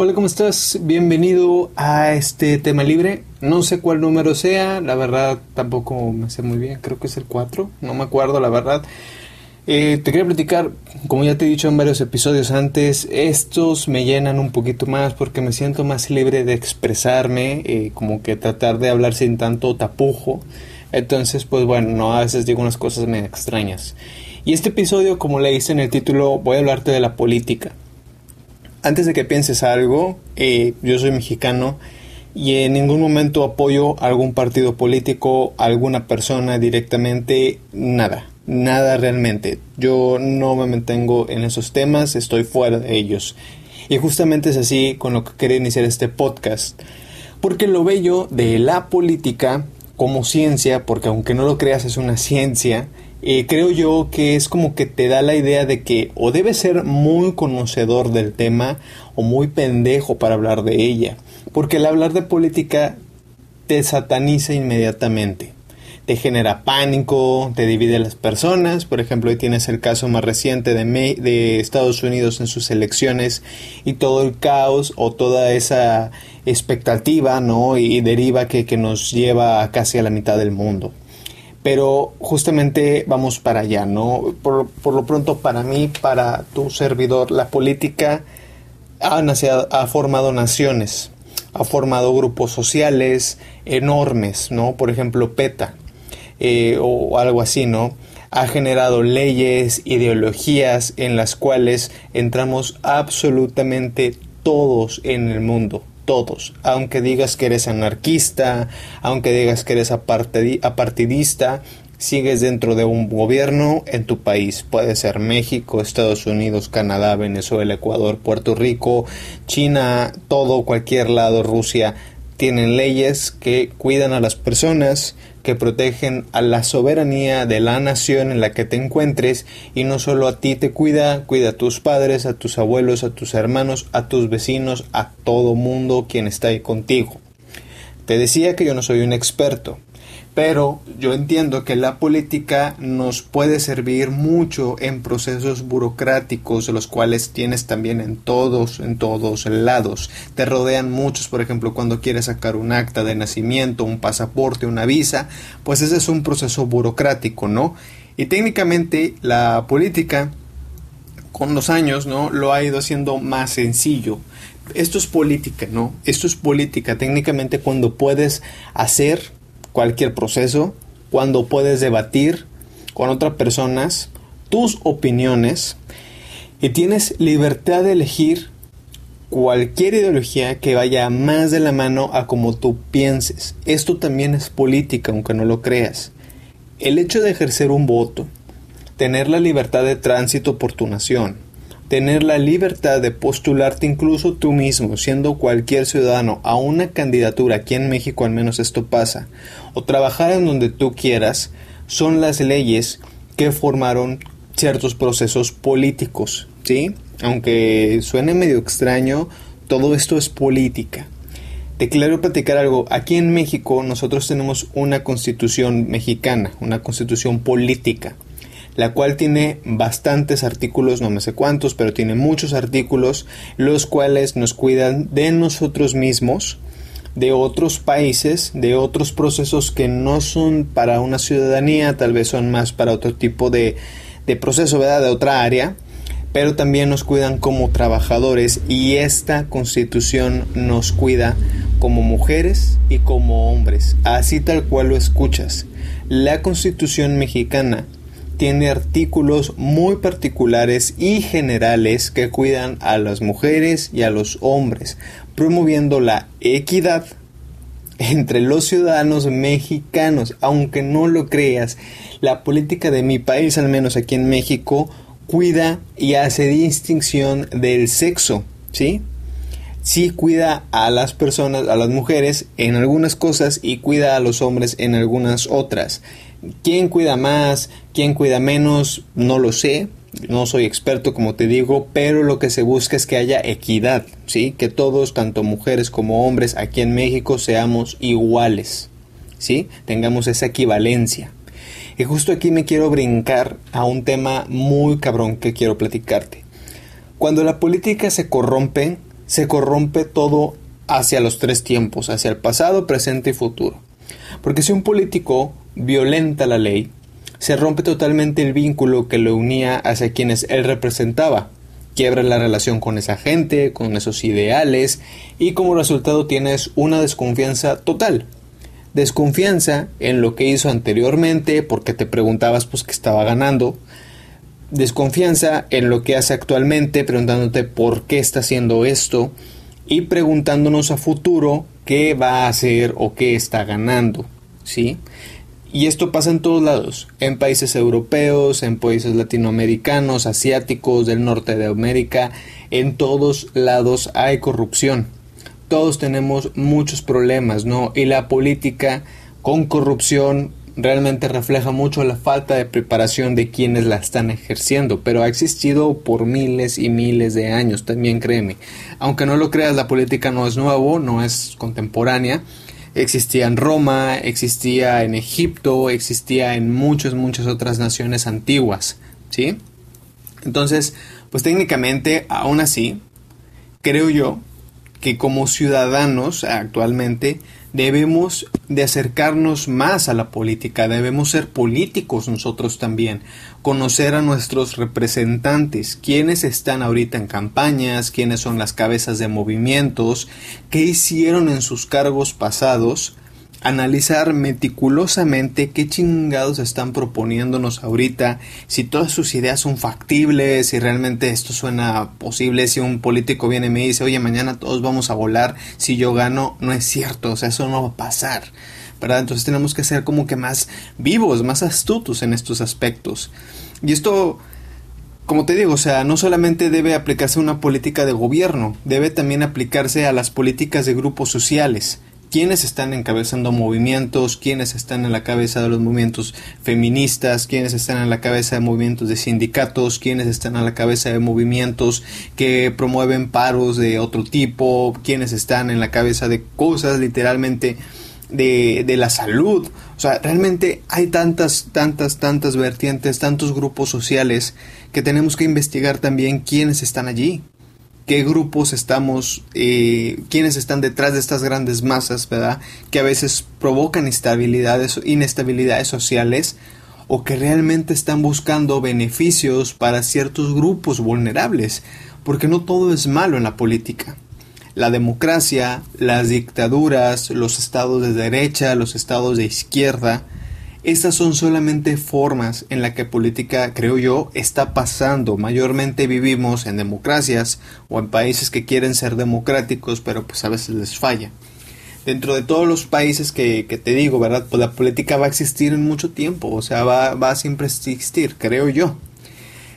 Hola, ¿cómo estás? Bienvenido a este tema libre. No sé cuál número sea, la verdad tampoco me sé muy bien, creo que es el 4, no me acuerdo la verdad. Eh, te quería platicar, como ya te he dicho en varios episodios antes, estos me llenan un poquito más porque me siento más libre de expresarme, eh, como que tratar de hablar sin tanto tapujo. Entonces, pues bueno, no, a veces digo unas cosas me extrañas. Y este episodio, como le hice en el título, voy a hablarte de la política. Antes de que pienses algo, eh, yo soy mexicano y en ningún momento apoyo a algún partido político, a alguna persona directamente, nada nada realmente. Yo no me mantengo en esos temas, estoy fuera de ellos. Y justamente es así con lo que quería iniciar este podcast. Porque lo bello de la política como ciencia, porque aunque no lo creas es una ciencia, eh, creo yo que es como que te da la idea de que o debes ser muy conocedor del tema o muy pendejo para hablar de ella. Porque el hablar de política te sataniza inmediatamente te genera pánico, te divide a las personas. Por ejemplo, hoy tienes el caso más reciente de, de Estados Unidos en sus elecciones y todo el caos o toda esa expectativa, ¿no? Y deriva que, que nos lleva casi a la mitad del mundo. Pero justamente vamos para allá, ¿no? Por, por lo pronto, para mí, para tu servidor, la política ha, ha formado naciones, ha formado grupos sociales enormes, ¿no? Por ejemplo, PETA, eh, o algo así, ¿no? Ha generado leyes, ideologías en las cuales entramos absolutamente todos en el mundo, todos, aunque digas que eres anarquista, aunque digas que eres apartidista, sigues dentro de un gobierno en tu país. Puede ser México, Estados Unidos, Canadá, Venezuela, Ecuador, Puerto Rico, China, todo, cualquier lado, Rusia. Tienen leyes que cuidan a las personas, que protegen a la soberanía de la nación en la que te encuentres y no solo a ti te cuida, cuida a tus padres, a tus abuelos, a tus hermanos, a tus vecinos, a todo mundo quien está ahí contigo. Te decía que yo no soy un experto, pero yo entiendo que la política nos puede servir mucho en procesos burocráticos, los cuales tienes también en todos, en todos lados. Te rodean muchos, por ejemplo, cuando quieres sacar un acta de nacimiento, un pasaporte, una visa, pues ese es un proceso burocrático, ¿no? Y técnicamente la política con los años, ¿no? Lo ha ido haciendo más sencillo. Esto es política, ¿no? Esto es política. Técnicamente cuando puedes hacer cualquier proceso, cuando puedes debatir con otras personas tus opiniones y tienes libertad de elegir cualquier ideología que vaya más de la mano a como tú pienses. Esto también es política, aunque no lo creas. El hecho de ejercer un voto, tener la libertad de tránsito por tu nación, tener la libertad de postularte incluso tú mismo, siendo cualquier ciudadano, a una candidatura, aquí en México al menos esto pasa, o trabajar en donde tú quieras, son las leyes que formaron ciertos procesos políticos, ¿sí? Aunque suene medio extraño, todo esto es política. Te quiero platicar algo. Aquí en México nosotros tenemos una constitución mexicana, una constitución política la cual tiene bastantes artículos, no me sé cuántos, pero tiene muchos artículos, los cuales nos cuidan de nosotros mismos, de otros países, de otros procesos que no son para una ciudadanía, tal vez son más para otro tipo de, de proceso, ¿verdad? De otra área, pero también nos cuidan como trabajadores y esta constitución nos cuida como mujeres y como hombres, así tal cual lo escuchas. La constitución mexicana tiene artículos muy particulares y generales que cuidan a las mujeres y a los hombres, promoviendo la equidad entre los ciudadanos mexicanos. Aunque no lo creas, la política de mi país, al menos aquí en México, cuida y hace distinción del sexo, ¿sí? Sí cuida a las personas, a las mujeres en algunas cosas y cuida a los hombres en algunas otras. ¿Quién cuida más? ¿Quién cuida menos? No lo sé. No soy experto, como te digo, pero lo que se busca es que haya equidad, ¿sí? Que todos, tanto mujeres como hombres, aquí en México seamos iguales, ¿sí? Tengamos esa equivalencia. Y justo aquí me quiero brincar a un tema muy cabrón que quiero platicarte. Cuando la política se corrompe, se corrompe todo hacia los tres tiempos, hacia el pasado, presente y futuro. Porque si un político violenta la ley, se rompe totalmente el vínculo que lo unía hacia quienes él representaba, quiebra la relación con esa gente, con esos ideales, y como resultado tienes una desconfianza total. Desconfianza en lo que hizo anteriormente porque te preguntabas pues que estaba ganando, desconfianza en lo que hace actualmente, preguntándote por qué está haciendo esto y preguntándonos a futuro qué va a hacer o qué está ganando, ¿sí? Y esto pasa en todos lados, en países europeos, en países latinoamericanos, asiáticos, del norte de América, en todos lados hay corrupción. Todos tenemos muchos problemas, ¿no? Y la política con corrupción realmente refleja mucho la falta de preparación de quienes la están ejerciendo, pero ha existido por miles y miles de años, también créeme. Aunque no lo creas, la política no es nuevo, no es contemporánea. Existía en Roma, existía en Egipto, existía en muchas, muchas otras naciones antiguas, ¿sí? Entonces, pues técnicamente, aún así, creo yo que como ciudadanos actualmente debemos de acercarnos más a la política, debemos ser políticos nosotros también, conocer a nuestros representantes, quiénes están ahorita en campañas, quiénes son las cabezas de movimientos, qué hicieron en sus cargos pasados, analizar meticulosamente qué chingados están proponiéndonos ahorita, si todas sus ideas son factibles, si realmente esto suena posible, si un político viene y me dice, oye, mañana todos vamos a volar, si yo gano, no es cierto, o sea, eso no va a pasar. ¿verdad? Entonces tenemos que ser como que más vivos, más astutos en estos aspectos. Y esto, como te digo, o sea, no solamente debe aplicarse a una política de gobierno, debe también aplicarse a las políticas de grupos sociales quiénes están encabezando movimientos, quiénes están en la cabeza de los movimientos feministas, quiénes están en la cabeza de movimientos de sindicatos, quiénes están a la cabeza de movimientos que promueven paros de otro tipo, quiénes están en la cabeza de cosas literalmente de, de la salud. O sea, realmente hay tantas, tantas, tantas vertientes, tantos grupos sociales que tenemos que investigar también quiénes están allí qué grupos estamos, eh, quiénes están detrás de estas grandes masas, ¿verdad? Que a veces provocan inestabilidades, inestabilidades sociales o que realmente están buscando beneficios para ciertos grupos vulnerables, porque no todo es malo en la política. La democracia, las dictaduras, los estados de derecha, los estados de izquierda, estas son solamente formas en la que política, creo yo, está pasando. Mayormente vivimos en democracias o en países que quieren ser democráticos, pero pues a veces les falla. Dentro de todos los países que, te digo, ¿verdad? Pues la política va a existir en mucho tiempo, o sea, va, va a siempre existir, creo yo.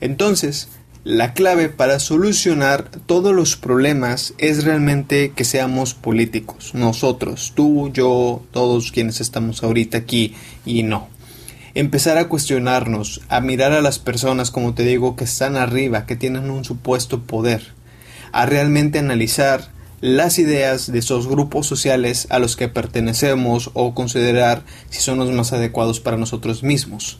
Entonces, la clave para solucionar todos los problemas es realmente que seamos políticos, nosotros, tú, yo, todos quienes estamos ahorita aquí y no. Empezar a cuestionarnos, a mirar a las personas, como te digo, que están arriba, que tienen un supuesto poder, a realmente analizar las ideas de esos grupos sociales a los que pertenecemos o considerar si son los más adecuados para nosotros mismos.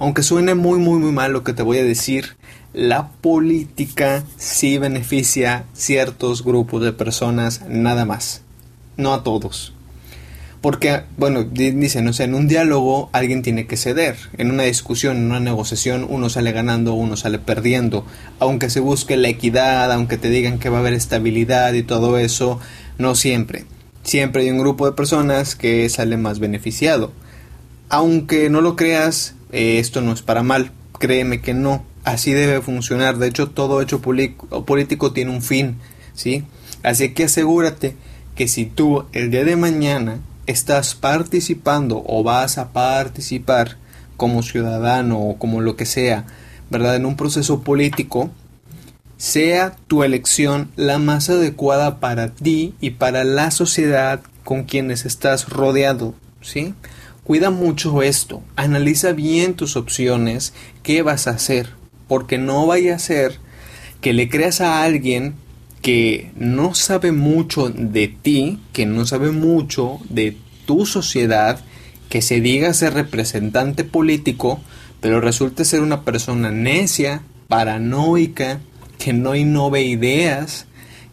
Aunque suene muy muy muy mal lo que te voy a decir, la política sí beneficia ciertos grupos de personas nada más, no a todos. Porque, bueno, dicen, o sea, en un diálogo alguien tiene que ceder. En una discusión, en una negociación, uno sale ganando, uno sale perdiendo. Aunque se busque la equidad, aunque te digan que va a haber estabilidad y todo eso, no siempre. Siempre hay un grupo de personas que sale más beneficiado. Aunque no lo creas, eh, esto no es para mal. Créeme que no así debe funcionar. De hecho, todo hecho político tiene un fin, ¿sí? Así que asegúrate que si tú el día de mañana estás participando o vas a participar como ciudadano o como lo que sea, ¿verdad? En un proceso político, sea tu elección la más adecuada para ti y para la sociedad con quienes estás rodeado, ¿sí? Cuida mucho esto, analiza bien tus opciones, qué vas a hacer, porque no vaya a ser que le creas a alguien que no sabe mucho de ti, que no sabe mucho de tu sociedad, que se diga ser representante político, pero resulte ser una persona necia, paranoica, que no innove ideas,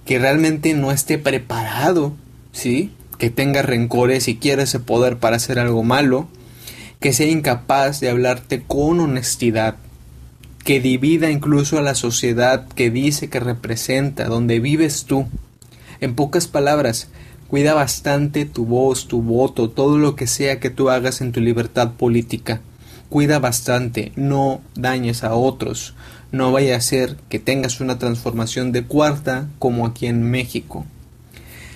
que realmente no esté preparado, ¿sí? Que tenga rencores y quiera ese poder para hacer algo malo, que sea incapaz de hablarte con honestidad, que divida incluso a la sociedad que dice que representa, donde vives tú. En pocas palabras, cuida bastante tu voz, tu voto, todo lo que sea que tú hagas en tu libertad política. Cuida bastante, no dañes a otros, no vaya a ser que tengas una transformación de cuarta como aquí en México.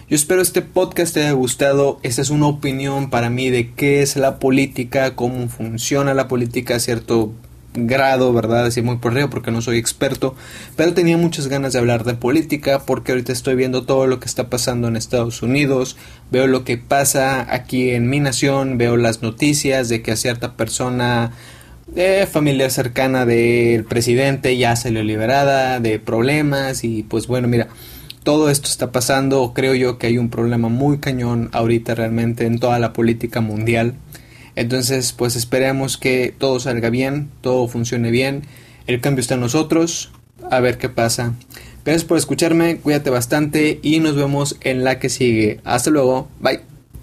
Yo espero este podcast te haya gustado. Esta es una opinión para mí de qué es la política, cómo funciona la política cierto grado, ¿verdad? Así muy por río porque no soy experto, pero tenía muchas ganas de hablar de política porque ahorita estoy viendo todo lo que está pasando en Estados Unidos, veo lo que pasa aquí en mi nación, veo las noticias de que a cierta persona de familia cercana del presidente ya salió liberada de problemas y pues bueno, mira, todo esto está pasando, creo yo que hay un problema muy cañón ahorita realmente en toda la política mundial. Entonces, pues esperemos que todo salga bien, todo funcione bien. El cambio está en nosotros. A ver qué pasa. Gracias por escucharme, cuídate bastante y nos vemos en la que sigue. Hasta luego, bye.